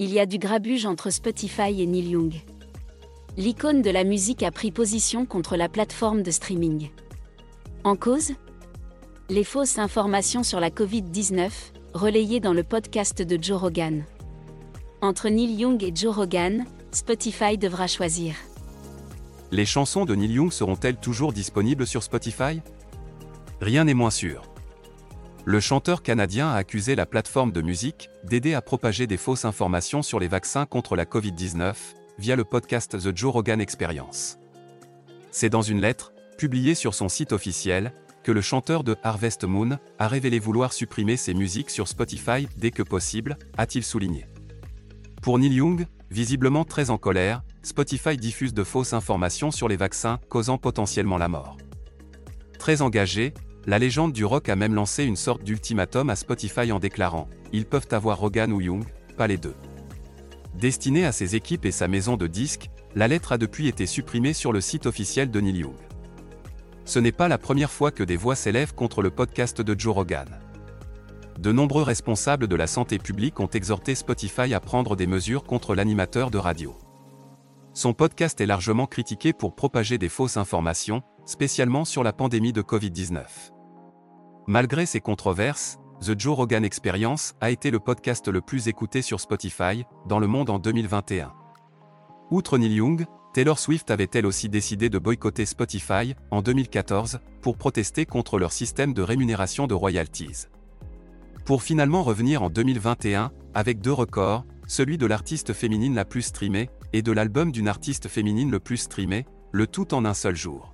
Il y a du grabuge entre Spotify et Neil Young. L'icône de la musique a pris position contre la plateforme de streaming. En cause Les fausses informations sur la Covid-19, relayées dans le podcast de Joe Rogan. Entre Neil Young et Joe Rogan, Spotify devra choisir. Les chansons de Neil Young seront-elles toujours disponibles sur Spotify? Rien n'est moins sûr. Le chanteur canadien a accusé la plateforme de musique d'aider à propager des fausses informations sur les vaccins contre la Covid-19 via le podcast The Joe Rogan Experience. C'est dans une lettre, publiée sur son site officiel, que le chanteur de Harvest Moon a révélé vouloir supprimer ses musiques sur Spotify dès que possible, a-t-il souligné. Pour Neil Young, visiblement très en colère, Spotify diffuse de fausses informations sur les vaccins causant potentiellement la mort. Très engagé, la légende du rock a même lancé une sorte d'ultimatum à Spotify en déclarant Ils peuvent avoir Rogan ou Young, pas les deux. Destinée à ses équipes et sa maison de disques, la lettre a depuis été supprimée sur le site officiel de Neil Young. Ce n'est pas la première fois que des voix s'élèvent contre le podcast de Joe Rogan. De nombreux responsables de la santé publique ont exhorté Spotify à prendre des mesures contre l'animateur de radio. Son podcast est largement critiqué pour propager des fausses informations, spécialement sur la pandémie de Covid-19. Malgré ces controverses, The Joe Rogan Experience a été le podcast le plus écouté sur Spotify dans le monde en 2021. Outre Neil Young, Taylor Swift avait elle aussi décidé de boycotter Spotify en 2014 pour protester contre leur système de rémunération de royalties. Pour finalement revenir en 2021 avec deux records, celui de l'artiste féminine la plus streamée et de l'album d'une artiste féminine le plus streamé, le tout en un seul jour.